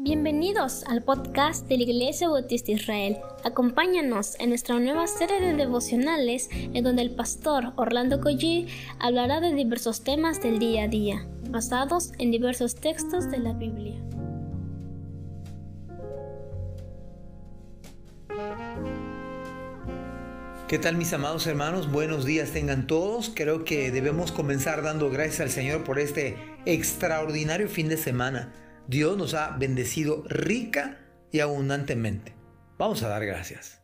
Bienvenidos al podcast de la Iglesia Bautista Israel. Acompáñanos en nuestra nueva serie de devocionales en donde el pastor Orlando Collie hablará de diversos temas del día a día, basados en diversos textos de la Biblia. ¿Qué tal mis amados hermanos? Buenos días tengan todos. Creo que debemos comenzar dando gracias al Señor por este extraordinario fin de semana Dios nos ha bendecido rica y abundantemente. Vamos a dar gracias.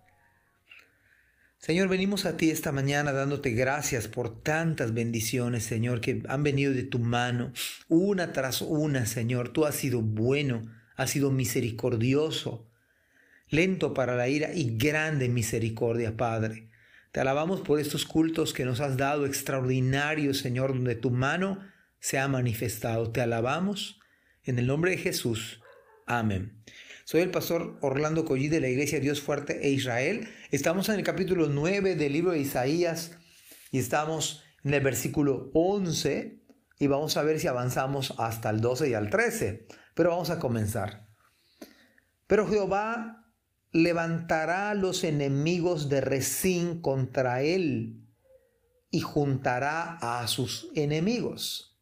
Señor, venimos a ti esta mañana dándote gracias por tantas bendiciones, Señor, que han venido de tu mano, una tras una, Señor. Tú has sido bueno, has sido misericordioso, lento para la ira y grande misericordia, Padre. Te alabamos por estos cultos que nos has dado extraordinarios, Señor, donde tu mano se ha manifestado. Te alabamos en el nombre de Jesús. Amén. Soy el pastor Orlando Collí de la Iglesia Dios Fuerte e Israel. Estamos en el capítulo 9 del libro de Isaías y estamos en el versículo 11 y vamos a ver si avanzamos hasta el 12 y al 13. Pero vamos a comenzar. Pero Jehová levantará a los enemigos de Resín contra él y juntará a sus enemigos.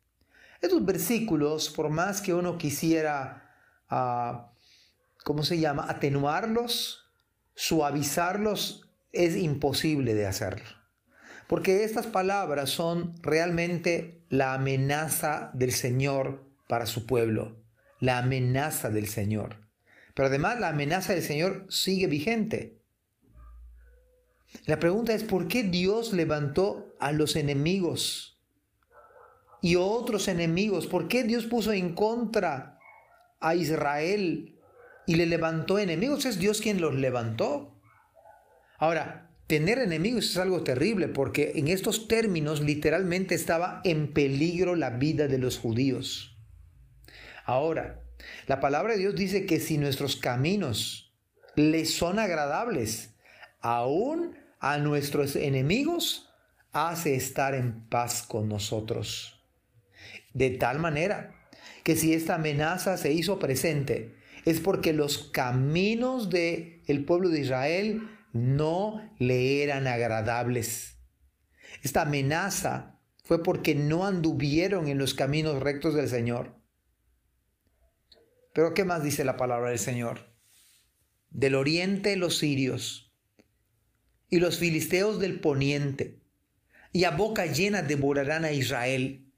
Estos versículos, por más que uno quisiera, ah, ¿cómo se llama?, atenuarlos, suavizarlos, es imposible de hacerlo. Porque estas palabras son realmente la amenaza del Señor para su pueblo, la amenaza del Señor. Pero además la amenaza del Señor sigue vigente. La pregunta es, ¿por qué Dios levantó a los enemigos y otros enemigos. ¿Por qué Dios puso en contra a Israel y le levantó enemigos? Es Dios quien los levantó. Ahora, tener enemigos es algo terrible porque en estos términos literalmente estaba en peligro la vida de los judíos. Ahora, la palabra de Dios dice que si nuestros caminos les son agradables, aún a nuestros enemigos, hace estar en paz con nosotros. De tal manera que si esta amenaza se hizo presente, es porque los caminos del el pueblo de Israel no le eran agradables. Esta amenaza fue porque no anduvieron en los caminos rectos del Señor. Pero ¿qué más dice la palabra del Señor? Del oriente los sirios y los filisteos del poniente, y a boca llena devorarán a Israel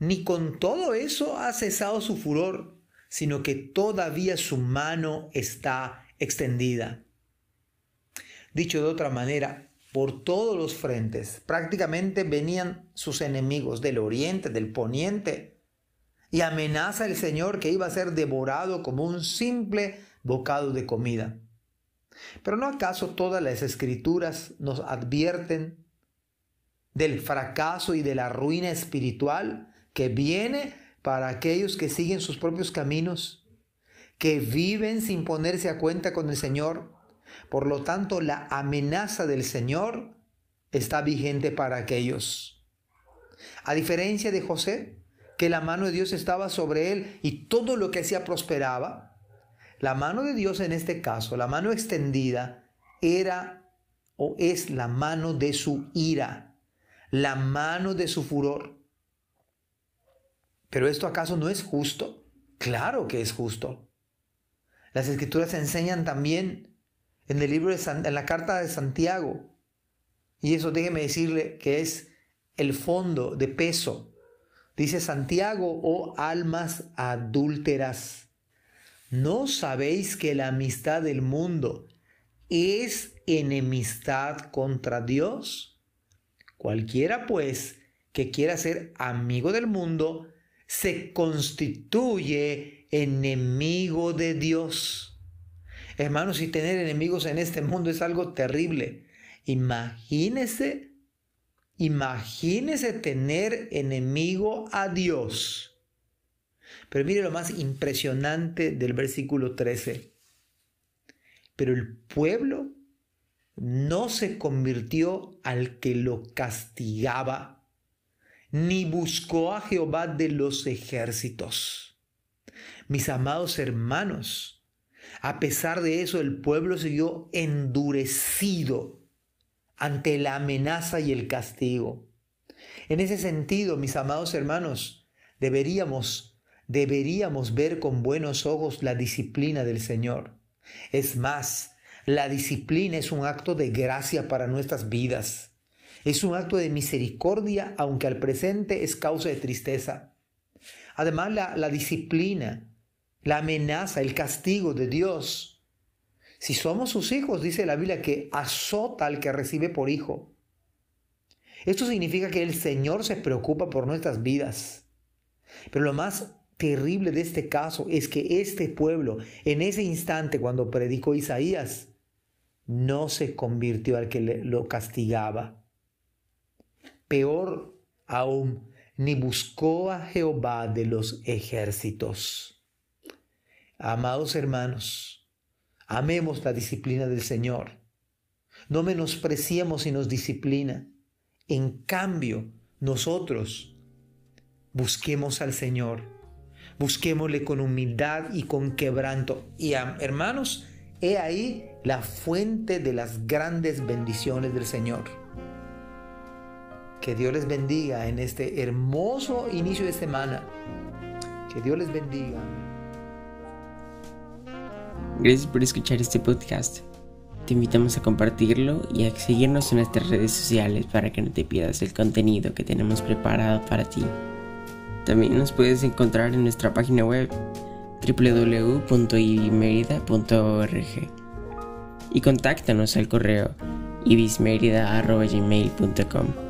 ni con todo eso ha cesado su furor, sino que todavía su mano está extendida. Dicho de otra manera, por todos los frentes prácticamente venían sus enemigos del oriente, del poniente, y amenaza el Señor que iba a ser devorado como un simple bocado de comida. Pero ¿no acaso todas las escrituras nos advierten del fracaso y de la ruina espiritual que viene para aquellos que siguen sus propios caminos, que viven sin ponerse a cuenta con el Señor. Por lo tanto, la amenaza del Señor está vigente para aquellos. A diferencia de José, que la mano de Dios estaba sobre él y todo lo que hacía prosperaba, la mano de Dios en este caso, la mano extendida, era o es la mano de su ira, la mano de su furor. ¿Pero esto acaso no es justo? Claro que es justo. Las escrituras enseñan también en el libro de en la carta de Santiago. Y eso déjeme decirle que es el fondo de peso. Dice Santiago, oh almas adúlteras, ¿no sabéis que la amistad del mundo es enemistad contra Dios? Cualquiera pues que quiera ser amigo del mundo, se constituye enemigo de Dios. Hermanos, y tener enemigos en este mundo es algo terrible. Imagínese, imagínese tener enemigo a Dios. Pero mire lo más impresionante del versículo 13. Pero el pueblo no se convirtió al que lo castigaba ni buscó a Jehová de los ejércitos. Mis amados hermanos, a pesar de eso, el pueblo siguió endurecido ante la amenaza y el castigo. En ese sentido, mis amados hermanos, deberíamos, deberíamos ver con buenos ojos la disciplina del Señor. Es más, la disciplina es un acto de gracia para nuestras vidas. Es un acto de misericordia, aunque al presente es causa de tristeza. Además, la, disciplina, la amenaza, el castigo de Dios. Si somos sus hijos, dice la Biblia, que azota al que recibe por hijo. Esto significa que el Señor se preocupa por nuestras vidas. Pero lo más terrible de este caso es que este pueblo, en ese instante cuando predicó Isaías, no se convirtió al que lo castigaba. Peor aún, ni buscó a Jehová de los ejércitos. Amados hermanos, amemos la disciplina del Señor. No menospreciemos si nos disciplina. En cambio, nosotros busquemos al Señor. Busquémosle con humildad y con quebranto. Y hermanos, he ahí la fuente de las grandes bendiciones del Señor. Que Dios les bendiga en este hermoso inicio de semana. Que Dios les bendiga. Gracias por escuchar este podcast. Te invitamos a compartirlo y a seguirnos en nuestras redes sociales para que no te pierdas el contenido que tenemos preparado para ti. También nos puedes encontrar en nuestra página web www.ibimerida.org y contáctanos al correo ibismerida.gmail.com.